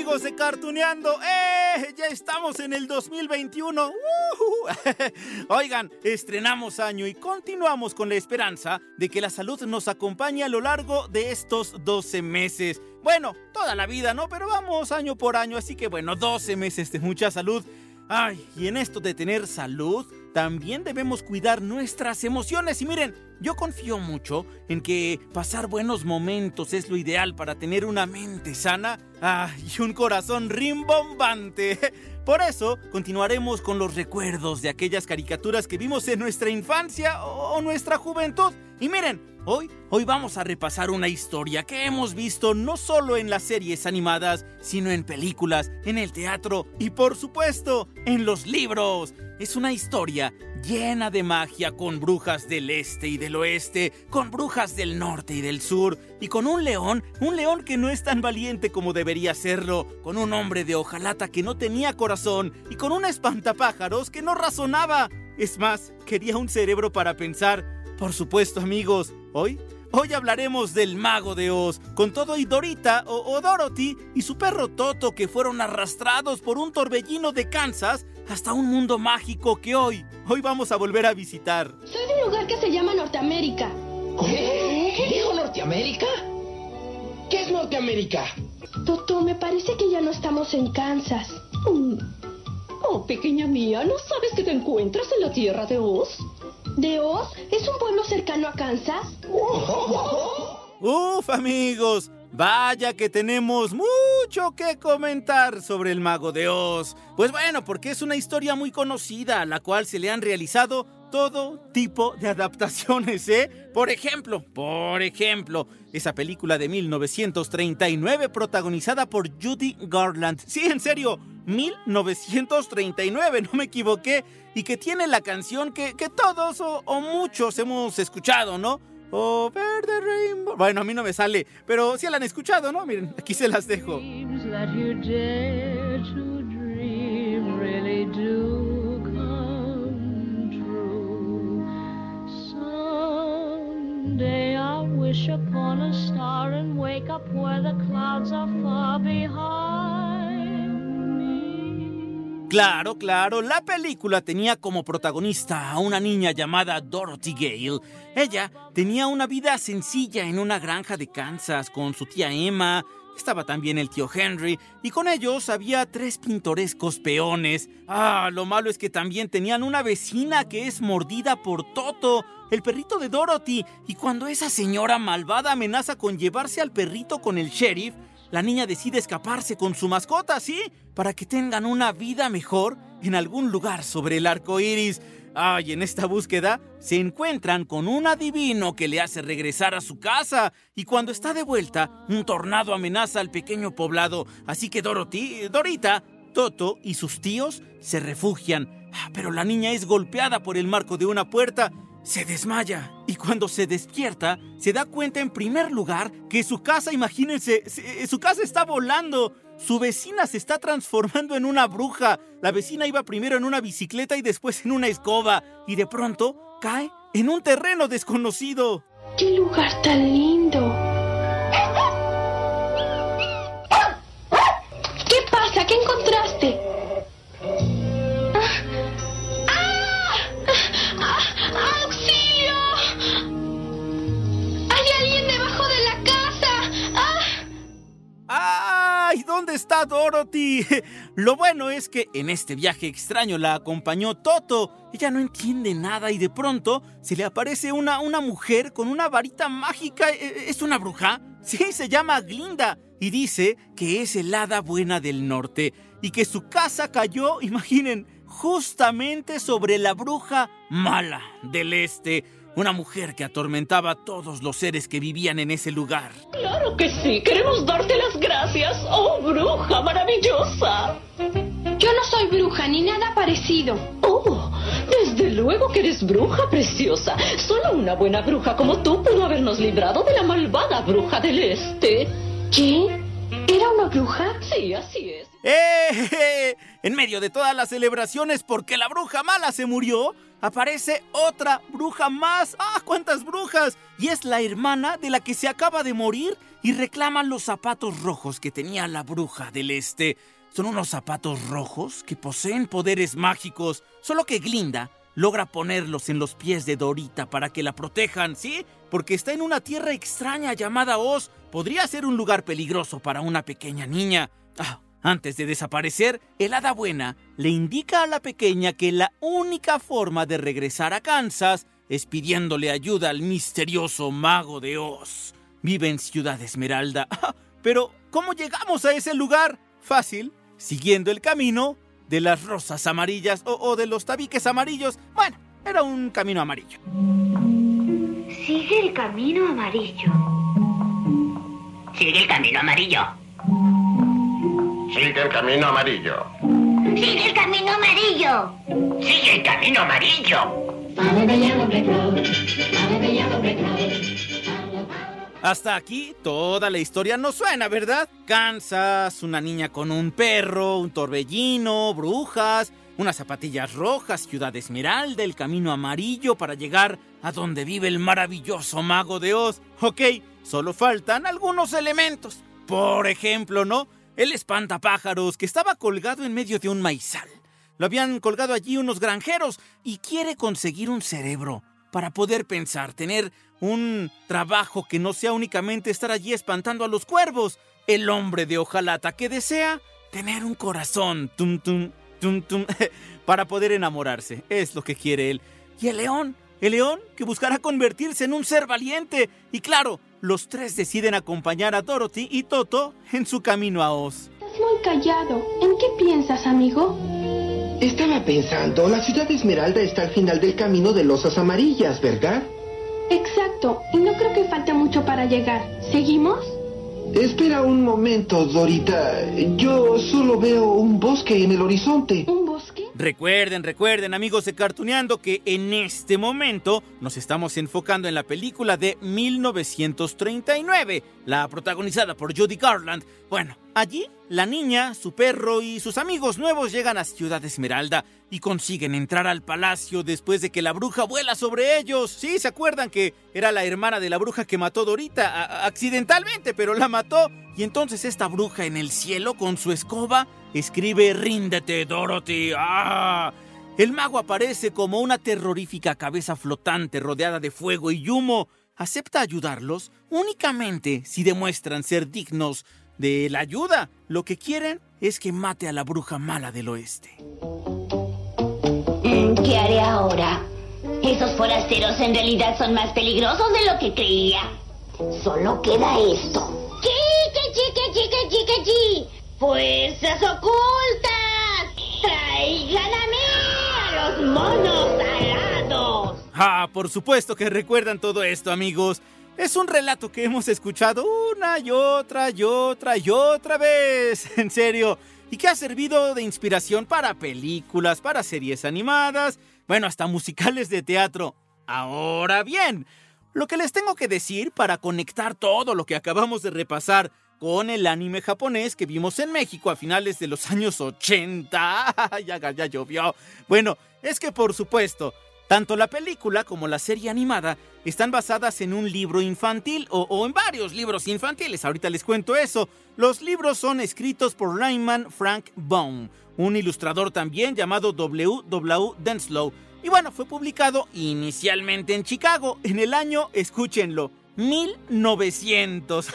Amigos de Cartuneando. ¡Eh! Ya estamos en el 2021. ¡Ujú! Oigan, estrenamos año y continuamos con la esperanza de que la salud nos acompañe a lo largo de estos 12 meses. Bueno, toda la vida, ¿no? Pero vamos año por año, así que bueno, 12 meses de mucha salud. Ay, y en esto de tener salud, también debemos cuidar nuestras emociones. Y miren, yo confío mucho en que pasar buenos momentos es lo ideal para tener una mente sana ah, y un corazón rimbombante. Por eso, continuaremos con los recuerdos de aquellas caricaturas que vimos en nuestra infancia o nuestra juventud. Y miren, hoy, hoy vamos a repasar una historia que hemos visto no solo en las series animadas, sino en películas, en el teatro y por supuesto en los libros. Es una historia llena de magia con brujas del este y del oeste, con brujas del norte y del sur, y con un león, un león que no es tan valiente como debería serlo, con un hombre de hojalata que no tenía corazón, y con un espantapájaros que no razonaba. Es más, quería un cerebro para pensar. Por supuesto, amigos, hoy Hoy hablaremos del mago de Oz, con todo y Dorita o, o, Dorothy y su perro Toto que fueron arrastrados por un torbellino de Kansas hasta un mundo mágico que hoy, hoy vamos a volver a visitar. Soy de un lugar que se llama Norteamérica. ¿Qué? ¿Dijo Norteamérica? ¿Qué es Norteamérica? Toto, me parece que ya no estamos en Kansas. Mm. Oh, pequeña mía, ¿no sabes que te encuentras en la tierra de Oz? ¿De Oz? ¿Es un pueblo cercano a Kansas? Uf, amigos, vaya que tenemos mucho que comentar sobre el mago de Oz. Pues bueno, porque es una historia muy conocida, a la cual se le han realizado todo tipo de adaptaciones, ¿eh? Por ejemplo, por ejemplo, esa película de 1939 protagonizada por Judy Garland. Sí, en serio, 1939, no me equivoqué, y que tiene la canción que, que todos o, o, muchos hemos escuchado, ¿no? Over the rainbow. Bueno, a mí no me sale, pero sí la han escuchado, ¿no? Miren, aquí se las dejo. Someday I'll wish upon a star and wake up where the clouds are far behind. Claro, claro, la película tenía como protagonista a una niña llamada Dorothy Gale. Ella tenía una vida sencilla en una granja de Kansas con su tía Emma, estaba también el tío Henry, y con ellos había tres pintorescos peones. Ah, lo malo es que también tenían una vecina que es mordida por Toto, el perrito de Dorothy, y cuando esa señora malvada amenaza con llevarse al perrito con el sheriff, la niña decide escaparse con su mascota, ¿sí? Para que tengan una vida mejor en algún lugar sobre el arco iris. Ay, en esta búsqueda se encuentran con un adivino que le hace regresar a su casa y cuando está de vuelta, un tornado amenaza al pequeño poblado, así que Dorothy, Dorita, Toto y sus tíos se refugian. Pero la niña es golpeada por el marco de una puerta, se desmaya y cuando se despierta se da cuenta en primer lugar que su casa, imagínense, su casa está volando. Su vecina se está transformando en una bruja. La vecina iba primero en una bicicleta y después en una escoba. Y de pronto cae en un terreno desconocido. ¡Qué lugar tan lindo! ¿Dónde está ¡Ah, Dorothy! Lo bueno es que en este viaje extraño la acompañó Toto. Ella no entiende nada y de pronto se le aparece una, una mujer con una varita mágica. ¿E, e, ¿Es una bruja? Sí, se llama Glinda y dice que es el hada buena del norte y que su casa cayó, imaginen, justamente sobre la bruja mala del este una mujer que atormentaba a todos los seres que vivían en ese lugar. Claro que sí, queremos darte las gracias, oh bruja maravillosa. Yo no soy bruja ni nada parecido. Oh, desde luego que eres bruja preciosa. Solo una buena bruja como tú pudo habernos librado de la malvada bruja del este. ¿Qué? ¿Era una bruja? Sí, así es. ¡Eh! En medio de todas las celebraciones porque la bruja mala se murió, aparece otra bruja más. ¡Ah, cuántas brujas! Y es la hermana de la que se acaba de morir y reclaman los zapatos rojos que tenía la bruja del este. Son unos zapatos rojos que poseen poderes mágicos, solo que Glinda logra ponerlos en los pies de Dorita para que la protejan, ¿sí? Porque está en una tierra extraña llamada Oz. Podría ser un lugar peligroso para una pequeña niña. Ah, antes de desaparecer, el hada buena le indica a la pequeña que la única forma de regresar a Kansas es pidiéndole ayuda al misterioso mago de Oz. Vive en Ciudad Esmeralda. Pero, ¿cómo llegamos a ese lugar? Fácil, siguiendo el camino de las rosas amarillas o, o de los tabiques amarillos. Bueno, era un camino amarillo. Sigue el camino amarillo. Sigue el camino amarillo. Sigue el camino amarillo. Sigue el camino amarillo. Sigue el camino amarillo. Hasta aquí toda la historia no suena, ¿verdad? Kansas, una niña con un perro, un torbellino, brujas, unas zapatillas rojas, Ciudad Esmeralda, el camino amarillo para llegar a donde vive el maravilloso mago de Oz. Ok, solo faltan algunos elementos. Por ejemplo, ¿no? El espantapájaros que estaba colgado en medio de un maizal. Lo habían colgado allí unos granjeros y quiere conseguir un cerebro para poder pensar, tener un trabajo que no sea únicamente estar allí espantando a los cuervos. El hombre de hojalata que desea tener un corazón, tum tum, tum tum, para poder enamorarse. Es lo que quiere él. Y el león, el león que buscará convertirse en un ser valiente. Y claro, los tres deciden acompañar a Dorothy y Toto en su camino a Oz. Estás muy callado. ¿En qué piensas, amigo? Estaba pensando, la ciudad de Esmeralda está al final del camino de losas amarillas, ¿verdad? Exacto, y no creo que falte mucho para llegar. ¿Seguimos? Espera un momento, Dorita. Yo solo veo un bosque en el horizonte. ¿Un bosque? Recuerden, recuerden, amigos de Cartuneando, que en este momento nos estamos enfocando en la película de 1939, la protagonizada por Judy Garland. Bueno, allí la niña, su perro y sus amigos nuevos llegan a Ciudad Esmeralda y consiguen entrar al palacio después de que la bruja vuela sobre ellos. Sí, ¿se acuerdan que era la hermana de la bruja que mató Dorita accidentalmente, pero la mató? Y entonces esta bruja en el cielo con su escoba escribe Ríndete, Dorothy. ¡Ah! El mago aparece como una terrorífica cabeza flotante rodeada de fuego y humo. Acepta ayudarlos únicamente si demuestran ser dignos de la ayuda. Lo que quieren es que mate a la bruja mala del oeste. Mm, ¿Qué haré ahora? Esos forasteros en realidad son más peligrosos de lo que creía. Solo queda esto. ¡Chica, chica, chica, chica, chi! ¡Fuerzas ocultas! ¡Traigan a mí a los monos alados! Ah, por supuesto que recuerdan todo esto, amigos. Es un relato que hemos escuchado una y otra y otra y otra vez. En serio. Y que ha servido de inspiración para películas, para series animadas, bueno, hasta musicales de teatro. Ahora bien, lo que les tengo que decir para conectar todo lo que acabamos de repasar con el anime japonés que vimos en México a finales de los años 80. ya, ya llovió. Bueno, es que por supuesto, tanto la película como la serie animada están basadas en un libro infantil o, en varios libros infantiles. Ahorita les cuento eso. Los libros son escritos por Lyman Frank Baum, un ilustrador también llamado W. W. Denslow. Y bueno, fue publicado inicialmente en Chicago en el año, escúchenlo, 1900.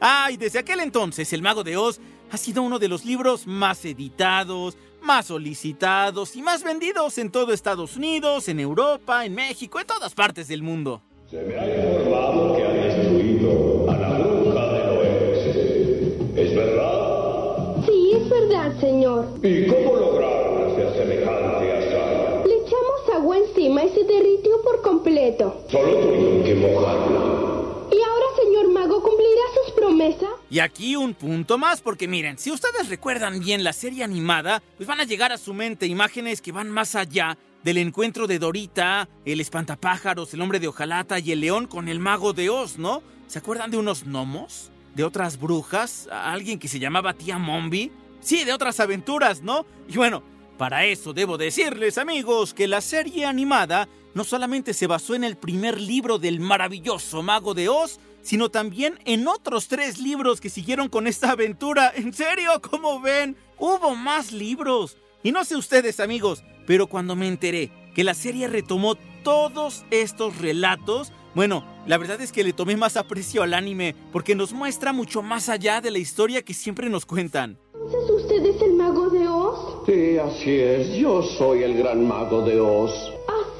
ah, y desde aquel entonces el mago de Oz ha sido uno de los libros más editados, más solicitados y más vendidos en todo Estados Unidos, en Europa, en México, en todas partes del mundo. Se me ha informado que han destruido a la bruja del oeste. ¿Es verdad? Sí, es verdad, señor. ¿Y cómo lograron hacer semejante hazaña? Le echamos agua encima y se derritió por completo. Solo tuvieron que mojarla. ¿Y ahora, señor mago, cumplirá Y aquí un punto más, porque miren, si ustedes recuerdan bien la serie animada, pues van a llegar a su mente imágenes que van más allá del encuentro de Dorita, el espantapájaros, el hombre de hojalata y el león con el mago de Oz, ¿no? ¿Se acuerdan de unos gnomos? ¿De otras brujas? ¿A ¿Alguien que se llamaba tía Mombi? Sí, de otras aventuras, ¿no? Y bueno, para eso debo decirles, amigos, que la serie animada no solamente se basó en el primer libro del maravilloso mago de Oz, sino también en otros tres libros que siguieron con esta aventura. ¿En serio? ¿Cómo ven? Hubo más libros. Y no sé ustedes, amigos, pero cuando me enteré que la serie retomó todos estos relatos, bueno, la verdad es que le tomé más aprecio al anime porque nos muestra mucho más allá de la historia que siempre nos cuentan. ¿Entonces usted es el mago de Oz? Sí, así es. Yo soy el gran mago de Oz.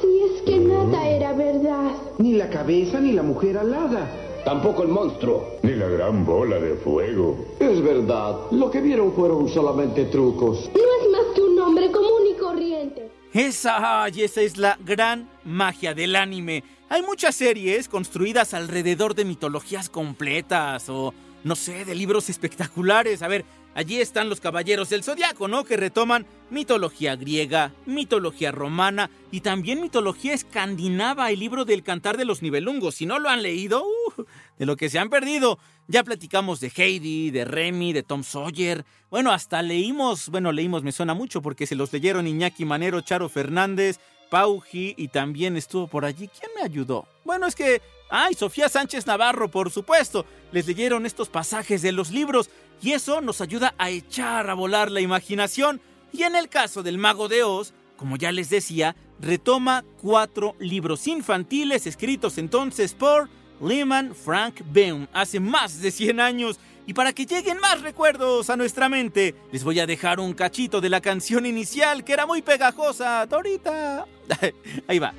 Así es que nada era verdad. Ni la cabeza ni la mujer alada. Tampoco el monstruo. Ni la gran bola de fuego. Es verdad. Lo que vieron fueron solamente trucos. No es más que un hombre común y corriente. Esa, ay, esa es la gran magia del anime. Hay muchas series construidas alrededor de mitologías completas o, no sé, de libros espectaculares. A ver, allí están los Caballeros del Zodiaco, ¿no? Que retoman mitología griega, mitología romana y también mitología escandinava, el libro del Cantar de los Nibelungos. Si no lo han leído, uh, de lo que se han perdido. Ya platicamos de Heidi, de Remy, de Tom Sawyer. Bueno, hasta leímos, bueno, leímos, me suena mucho porque se los leyeron Iñaki Manero, Charo Fernández, Pauji y también estuvo por allí. ¿Quién me ayudó? Bueno, es que... ¡Ay! Sofía Sánchez Navarro, por supuesto. Les leyeron estos pasajes de los libros y eso nos ayuda a echar a volar la imaginación. Y en el caso del Mago de Oz, como ya les decía, retoma cuatro libros infantiles escritos entonces por Lehman Frank Baum hace más de 100 años. Y para que lleguen más recuerdos a nuestra mente, les voy a dejar un cachito de la canción inicial que era muy pegajosa. Dorita. Ahí va.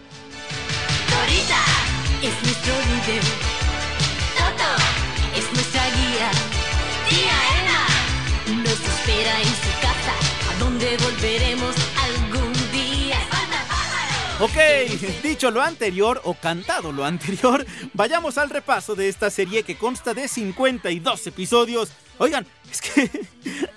Toto es nuestra guía. Nos espera en su casa, a donde volveremos algún día. Ok, dicho lo anterior o cantado lo anterior, vayamos al repaso de esta serie que consta de 52 episodios. Oigan, es que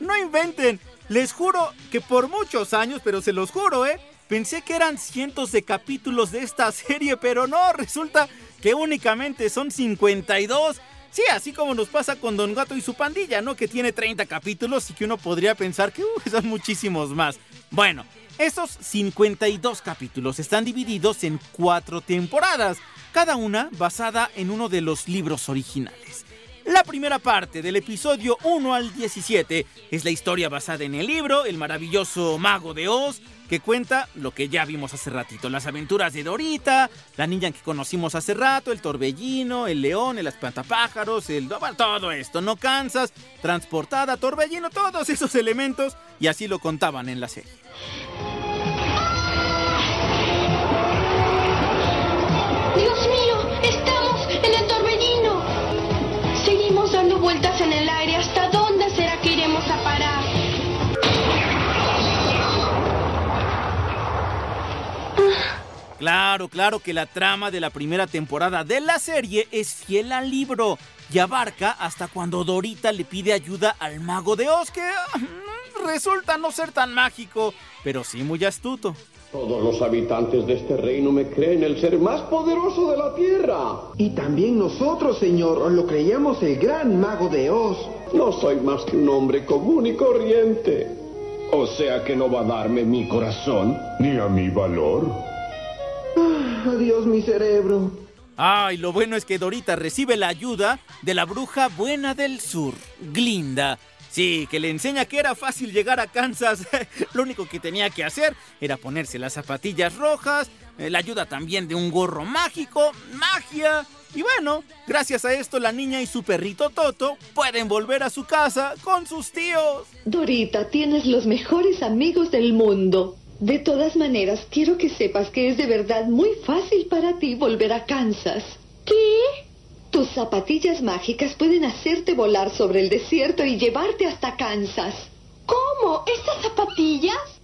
no inventen, les juro que por muchos años, pero se los juro, ¿eh? Pensé que eran cientos de capítulos de esta serie, pero no, resulta que únicamente son 52. Sí, así como nos pasa con Don Gato y su pandilla, ¿no? Que tiene 30 capítulos y que uno podría pensar que uh, son muchísimos más. Bueno, esos 52 capítulos están divididos en cuatro temporadas, cada una basada en uno de los libros originales. La primera parte del episodio 1 al 17 es la historia basada en el libro El maravilloso mago de Oz, que cuenta lo que ya vimos hace ratito, las aventuras de Dorita, la niña que conocimos hace rato, el torbellino, el león, el espantapájaros, el bueno, todo esto, no cansas, transportada, torbellino, todos esos elementos, y así lo contaban en la serie. Claro, claro que la trama de la primera temporada de la serie es fiel al libro y abarca hasta cuando Dorita le pide ayuda al mago de Oz, que mm, resulta no ser tan mágico, pero sí muy astuto. Todos los habitantes de este reino me creen el ser más poderoso de la tierra. Y también nosotros, señor, lo creíamos el gran mago de Oz. No soy más que un hombre común y corriente. O sea que no va a darme mi corazón. Ni a mi valor. Adiós mi cerebro. Ay, lo bueno es que Dorita recibe la ayuda de la bruja buena del sur, Glinda, Sí, que le enseña que era fácil llegar a Kansas. Lo único que tenía que hacer era ponerse las zapatillas rojas, eh, la ayuda también de un gorro mágico, magia. Y bueno, gracias a esto la niña y su perrito Toto pueden volver a su casa con sus tíos. Dorita, tienes los mejores amigos del mundo. De todas maneras, quiero que sepas que es de verdad muy fácil para ti volver a Kansas. ¿Qué? Tus zapatillas mágicas pueden hacerte volar sobre el desierto y llevarte hasta Kansas. ¿Cómo? ¿Estas zapatillas?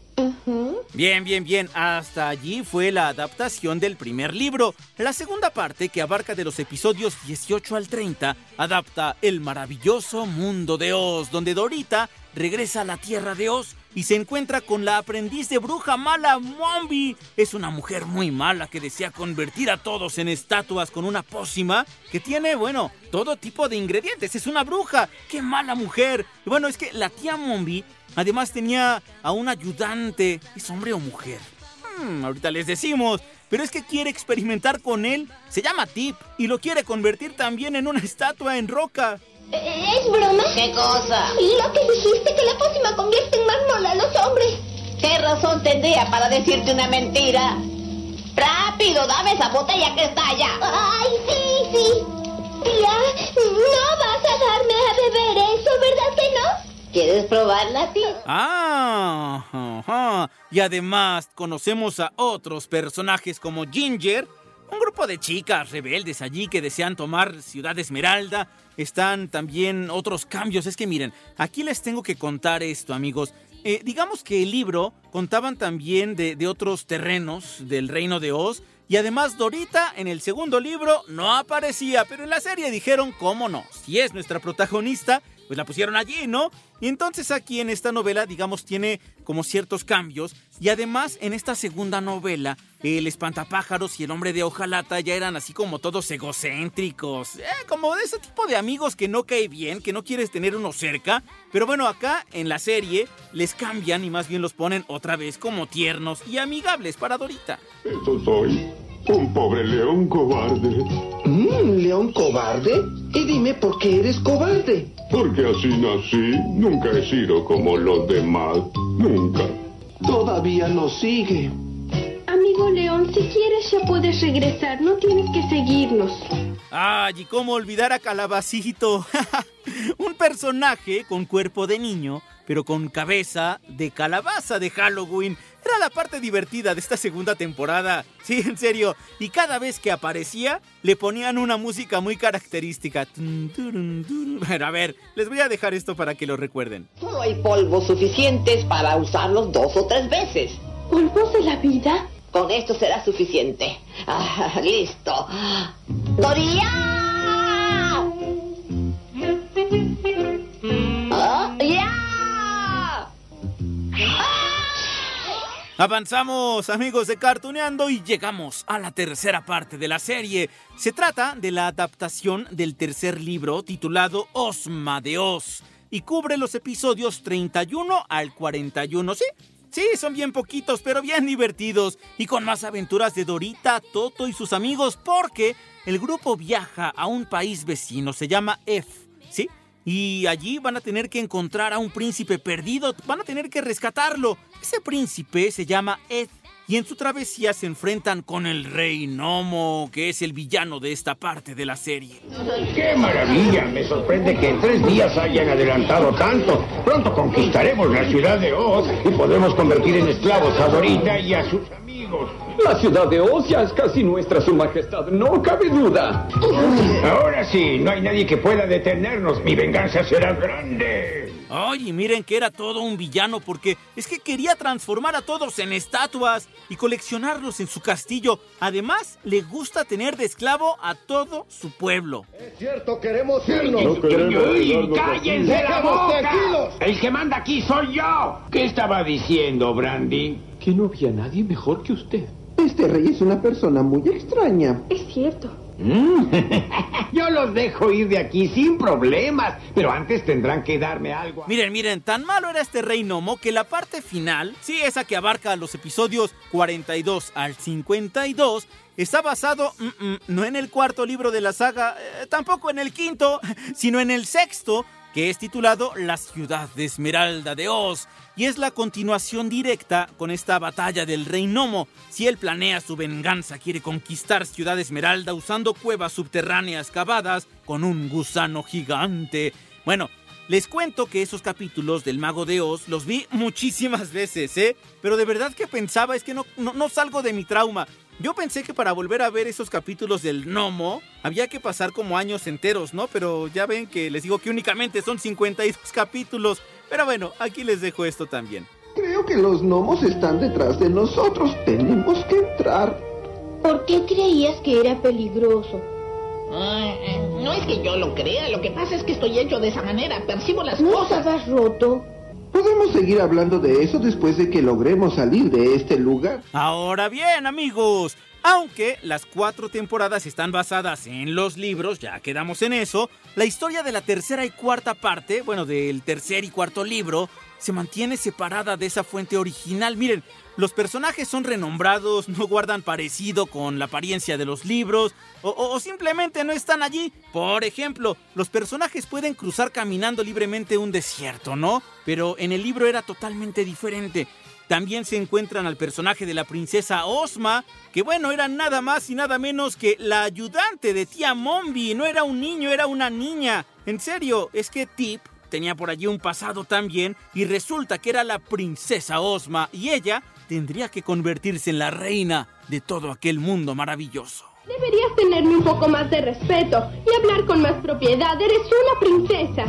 Bien, bien, bien. Hasta allí fue la adaptación del primer libro. La segunda parte, que abarca de los episodios 18 al 30, adapta El maravilloso mundo de Oz, donde Dorita regresa a la tierra de Oz y se encuentra con la aprendiz de bruja mala, Mombi. Es una mujer muy mala que desea convertir a todos en estatuas con una pócima que tiene, bueno, todo tipo de ingredientes. Es una bruja. ¡Qué mala mujer! Y bueno, es que la tía Mombi además tenía a un ayudante. ¿Es hombre o mujer? Hmm, ahorita les decimos. Pero es que quiere experimentar con él. Se llama Tip y lo quiere convertir también en una estatua en roca. ¿Es broma? ¿Qué cosa? Lo que dijiste que la pócima convierte en mármol a los hombres. ¿Qué razón tendría para decirte una mentira? ¡Rápido, dame esa botella que está allá! ¡Ay, sí, sí! Tía, no vas a darme a beber eso, ¿verdad que no? ¿Quieres probarla, tía? Ah, ajá. y además conocemos a otros personajes como Ginger, un grupo de chicas rebeldes allí que desean tomar Ciudad Esmeralda. Están también otros cambios. Es que miren, aquí les tengo que contar esto, amigos. Eh, digamos que el libro contaban también de, de otros terrenos del reino de Oz. Y además Dorita en el segundo libro no aparecía, pero en la serie dijeron, ¿cómo no? Si es nuestra protagonista, pues la pusieron allí, ¿no? Y entonces aquí en esta novela, digamos, tiene como ciertos cambios. Y además en esta segunda novela, el espantapájaros y el hombre de hojalata ya eran así como todos egocéntricos. Eh, como de ese tipo de amigos que no cae bien, que no quieres tener uno cerca. Pero bueno, acá en la serie les cambian y más bien los ponen otra vez como tiernos y amigables para Dorita. Eso soy. Un pobre león cobarde. ¿Un león cobarde? Y dime por qué eres cobarde. Porque así nací. Nunca he sido como los demás. Nunca. Todavía lo sigue. Amigo León, si quieres ya puedes regresar, no tienes que seguirnos. Ay, y cómo olvidar a Calabacito. Un personaje con cuerpo de niño, pero con cabeza de calabaza de Halloween. Era la parte divertida de esta segunda temporada. Sí, en serio. Y cada vez que aparecía, le ponían una música muy característica. Pero a ver, les voy a dejar esto para que lo recuerden. Solo hay polvos suficientes para usarlos dos o tres veces. ¿Polvos de la vida? Con esto será suficiente. Ah, listo. ¡Doría! Avanzamos, amigos de Cartuneando, y llegamos a la tercera parte de la serie. Se trata de la adaptación del tercer libro titulado Osma de Oz y cubre los episodios 31 al 41. Sí, sí, son bien poquitos, pero bien divertidos y con más aventuras de Dorita, Toto y sus amigos, porque el grupo viaja a un país vecino, se llama F, ¿sí? Y allí van a tener que encontrar a un príncipe perdido, van a tener que rescatarlo. Ese príncipe se llama Ed. Y en su travesía se enfrentan con el rey Nomo, que es el villano de esta parte de la serie. ¡Qué maravilla! Me sorprende que en tres días hayan adelantado tanto. Pronto conquistaremos la ciudad de Oz y podemos convertir en esclavos a Dorita y a sus amigos. La ciudad de Oz ya es casi nuestra, su majestad, no cabe duda. Ahora sí, no hay nadie que pueda detenernos. Mi venganza será grande. Ay, y miren que era todo un villano porque es que quería transformar a todos en estatuas y coleccionarlos en su castillo. Además, le gusta tener de esclavo a todo su pueblo. Es cierto, queremos irnos. No queremos ¡Uy, cállense la boca! tranquilos. El que manda aquí soy yo. ¿Qué estaba diciendo, Brandy? Que no había nadie mejor que usted. Este rey es una persona muy extraña. Es cierto. Mm. Yo los dejo ir de aquí sin problemas, pero antes tendrán que darme algo. Miren, miren, tan malo era este rey Nomo que la parte final, sí, esa que abarca los episodios 42 al 52, está basado mm, mm, no en el cuarto libro de la saga, eh, tampoco en el quinto, sino en el sexto, que es titulado La ciudad de Esmeralda de Oz, y es la continuación directa con esta batalla del Rey Nomo. Si él planea su venganza, quiere conquistar Ciudad Esmeralda usando cuevas subterráneas cavadas con un gusano gigante. Bueno, les cuento que esos capítulos del Mago de Oz los vi muchísimas veces, ¿eh? Pero de verdad que pensaba, es que no, no, no salgo de mi trauma. Yo pensé que para volver a ver esos capítulos del Gnomo había que pasar como años enteros, ¿no? Pero ya ven que les digo que únicamente son 52 capítulos. Pero bueno, aquí les dejo esto también. Creo que los gnomos están detrás de nosotros. Tenemos que entrar. ¿Por qué creías que era peligroso? no es que yo lo crea, lo que pasa es que estoy hecho de esa manera, percibo las ¿No cosas. estabas roto? Podemos seguir hablando de eso después de que logremos salir de este lugar. Ahora bien, amigos, aunque las cuatro temporadas están basadas en los libros, ya quedamos en eso, la historia de la tercera y cuarta parte, bueno, del tercer y cuarto libro, se mantiene separada de esa fuente original. Miren, los personajes son renombrados, no guardan parecido con la apariencia de los libros, o, o- simplemente no están allí. Por ejemplo, los personajes pueden cruzar caminando libremente un desierto, ¿no? Pero en el libro era totalmente diferente. También se encuentran al personaje de la princesa Osma, que bueno, era nada más y nada menos que la ayudante de tía Mombi. No era un niño, era una niña. En serio, es que Tip tenía por allí un pasado también y resulta que era la princesa Osma y ella tendría que convertirse en la reina de todo aquel mundo maravilloso. Deberías tenerme un poco más de respeto y hablar con más propiedad. Eres una princesa.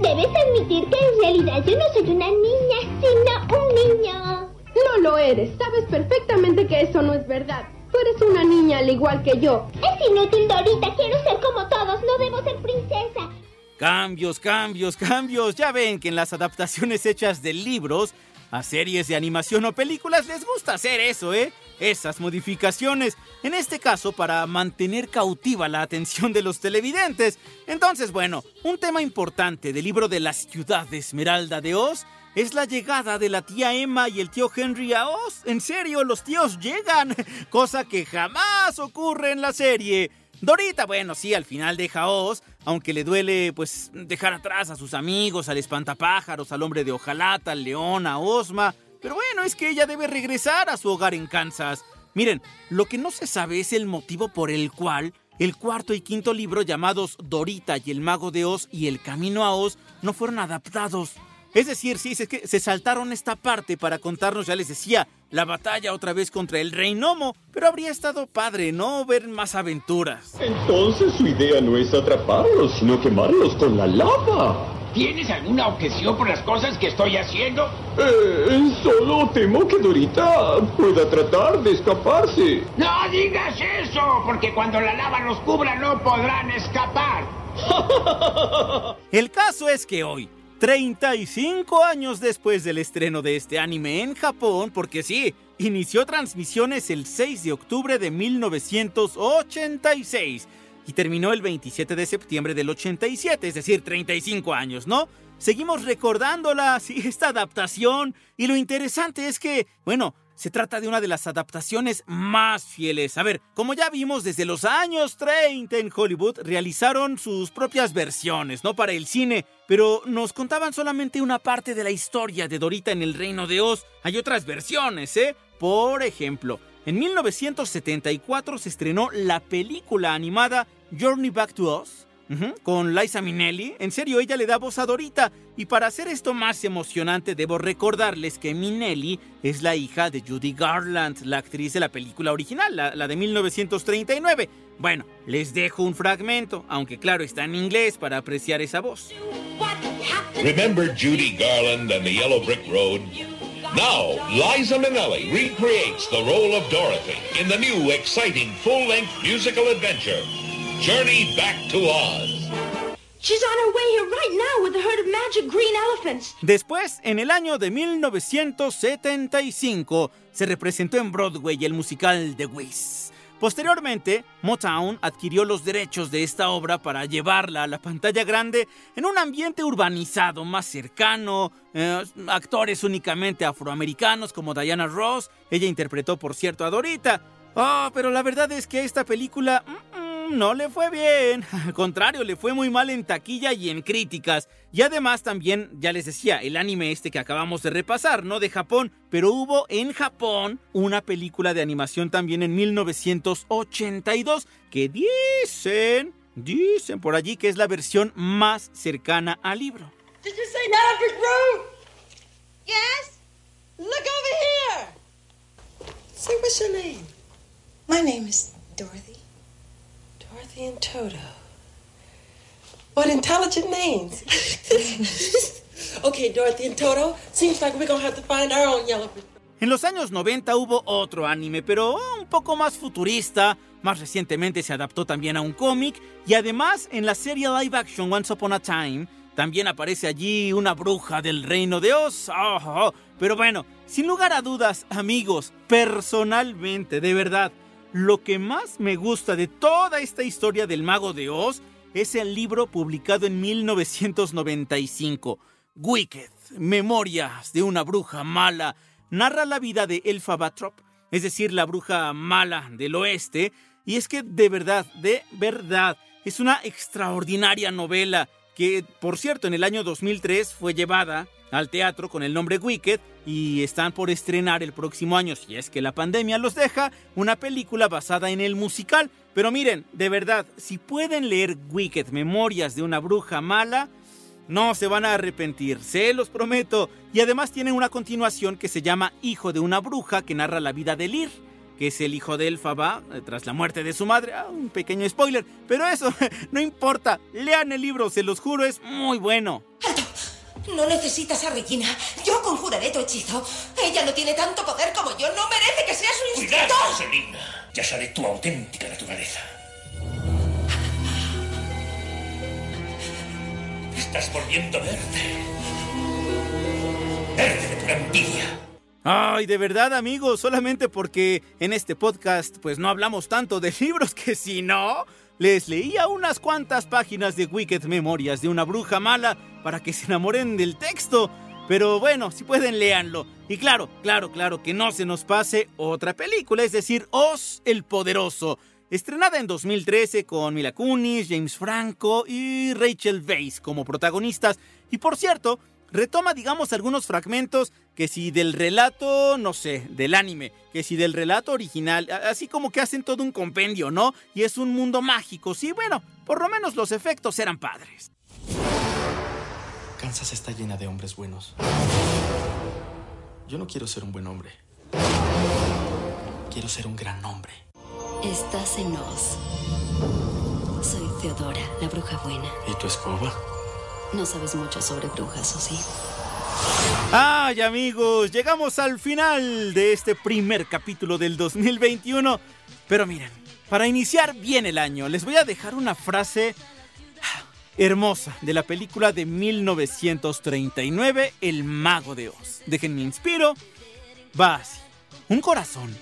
Debes admitir que en realidad yo no soy una niña, sino un niño. No lo eres. Sabes perfectamente que eso no es verdad. Tú eres una niña al igual que yo. Es inútil, Dorita. Quiero ser como todos. No debo ser princesa. Cambios, cambios, cambios. Ya ven que en las adaptaciones hechas de libros a series de animación o películas les gusta hacer eso, ¿eh? Esas modificaciones. En este caso, para mantener cautiva la atención de los televidentes. Entonces, bueno, un tema importante del libro de la ciudad de Esmeralda de Oz es la llegada de la tía Emma y el tío Henry a Oz. En serio, los tíos llegan, cosa que jamás ocurre en la serie. Dorita, bueno, sí, al final deja a Oz, aunque le duele, pues, dejar atrás a sus amigos, al espantapájaros, al hombre de hojalata, al león, a Osma. Pero bueno, es que ella debe regresar a su hogar en Kansas. Miren, lo que no se sabe es el motivo por el cual el cuarto y quinto libro llamados Dorita y el Mago de Oz y El Camino a Oz no fueron adaptados. Es decir, sí, es que se saltaron esta parte para contarnos, ya les decía, la batalla otra vez contra el Rey Nomo, pero habría estado padre, ¿no? Ver más aventuras. Entonces su idea no es atraparlos, sino quemarlos con la lava. ¿Tienes alguna objeción por las cosas que estoy haciendo? Eh, solo temo que Dorita pueda tratar de escaparse. No digas eso, porque cuando la lava los cubra no podrán escapar. El caso es que hoy, 35 años después del estreno de este anime en Japón, porque sí, inició transmisiones el 6 de octubre de 1986 y terminó el 27 de septiembre del 87, es decir, 35 años, ¿no? Seguimos recordándola, sí, esta adaptación, y lo interesante es que, bueno, se trata de una de las adaptaciones más fieles. A ver, como ya vimos desde los años 30 en Hollywood, realizaron sus propias versiones, ¿no? Para el cine, pero nos contaban solamente una parte de la historia de Dorita en el Reino de Oz. Hay otras versiones, ¿eh? Por ejemplo, en 1974 se estrenó la película animada Journey Back to. Ujú, Con Liza Minnelli, en serio ella le da voz a Dorita y para hacer esto más emocionante debo recordarles que Minnelli es la hija de Judy Garland, la actriz de la película original, la, la de 1939. Bueno, les dejo un fragmento, aunque claro está en inglés para apreciar esa voz. Remember Judy Garland and the Yellow Brick Road? Now, Liza Minnelli recreates the role of Dorothy in the new, exciting, full-length musical adventure, Journey Back to Oz. She's on her way here right now with a herd of magic green elephants. Después, en el año de 1975, se representó en Broadway el musical The Wiz. Posteriormente, Motown adquirió los derechos de esta obra para llevarla a la pantalla grande en un ambiente urbanizado más cercano, eh, actores únicamente afroamericanos como Diana Ross, ella interpretó por cierto a Dorita. Ah, pero la verdad es que esta película mm, mm, no le fue bien. Al contrario, le fue muy mal en taquilla y en críticas. Y además también, ya les decía, el anime este que acabamos de repasar, ¿no? De Japón. Pero hubo en Japón una película de animación también en 1982 que dicen, dicen por allí que es la versión más cercana al libro. Did you say Brick Road? Yes. Look over here. Say, what's your name? My name is Dorothy. And Toto. What intelligent names. okay, Dorothy and Toto. Seems like we're gonna have to find our own. En los años 90 hubo otro anime, pero un poco más futurista. Más recientemente se adaptó también a un cómic. Y además, en la serie live action Once Upon a Time, también aparece allí una bruja del reino de Oz. Oh, oh, oh. Pero bueno, sin lugar a dudas, amigos, personalmente, de verdad, lo que más me gusta de toda esta historia del mago de Oz es el libro publicado en 1995, Wicked, Memorias de una bruja mala. Narra la vida de Elfa Batrop, es decir, la bruja mala del oeste, y es que de verdad, de verdad, es una extraordinaria novela que, por cierto, en el año 2003 fue llevada al teatro con el nombre Wicked y están por estrenar el próximo año, si es que la pandemia los deja, una película basada en el musical. Pero miren, de verdad, si pueden leer Wicked, Memorias de una bruja mala, no se van a arrepentir, se los prometo. Y además tienen una continuación que se llama Hijo de una bruja, que narra la vida de Lir, que es el hijo de Elfaba eh, tras la muerte de su madre. Ah, un pequeño spoiler, pero eso no importa. Lean el libro, se los juro, es muy bueno. No necesitas a Regina. Yo conjuraré tu hechizo. Ella no tiene tanto poder como yo. No merece que seas un Cuidado, instructor. Selina. Ya sale tu auténtica naturaleza. Estás volviendo verde. Verde de pura envidia. Ay, de verdad, amigos, solamente porque en este podcast pues no hablamos tanto de libros que si no, les leía unas cuantas páginas de Wicked Memorias de una bruja mala para que se enamoren del texto. Pero bueno, si pueden, léanlo. Y claro, claro, claro, que no se nos pase otra película, es decir, Oz el Poderoso. Estrenada en 2013 con Mila Kunis, James Franco y Rachel Weisz como protagonistas. Y por cierto, retoma, digamos, algunos fragmentos que si del relato, no sé, del anime, que si del relato original, así como que hacen todo un compendio, ¿no? Y es un mundo mágico, sí, bueno, por lo menos los efectos eran padres. Kansas está llena de hombres buenos. Yo no quiero ser un buen hombre. Quiero ser un gran hombre. Estás en Oz. Soy Theodora, la bruja buena. ¿Y tu escoba? No sabes mucho sobre brujas, ¿o sí? Ay amigos, llegamos al final de este primer capítulo del 2021. Pero miren, para iniciar bien el año, les voy a dejar una frase hermosa de la película de 1939, El Mago de Oz. Déjenme inspiro. Va así. Un corazón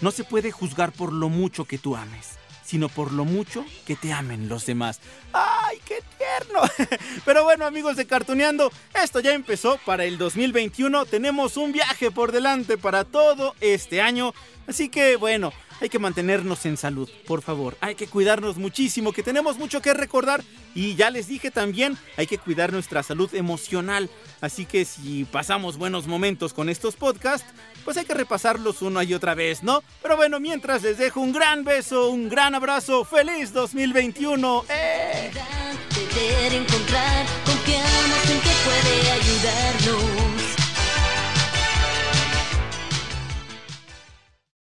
no se puede juzgar por lo mucho que tú ames, sino por lo mucho que te amen los demás. ¡Ay, Pero bueno, amigos de Cartuneando, esto ya empezó para el 2021. Tenemos un viaje por delante para todo este año. Así que bueno, hay que mantenernos en salud, por favor. Hay que cuidarnos muchísimo, que tenemos mucho que recordar. Y ya les dije también, hay que cuidar nuestra salud emocional. Así que si pasamos buenos momentos con estos podcasts, pues hay que repasarlos una y otra vez, ¿no? Pero bueno, mientras les dejo un gran beso, un gran abrazo. ¡Feliz 2021! ¡Eh! Deber encontrar, confiamos en que puede ayudarnos.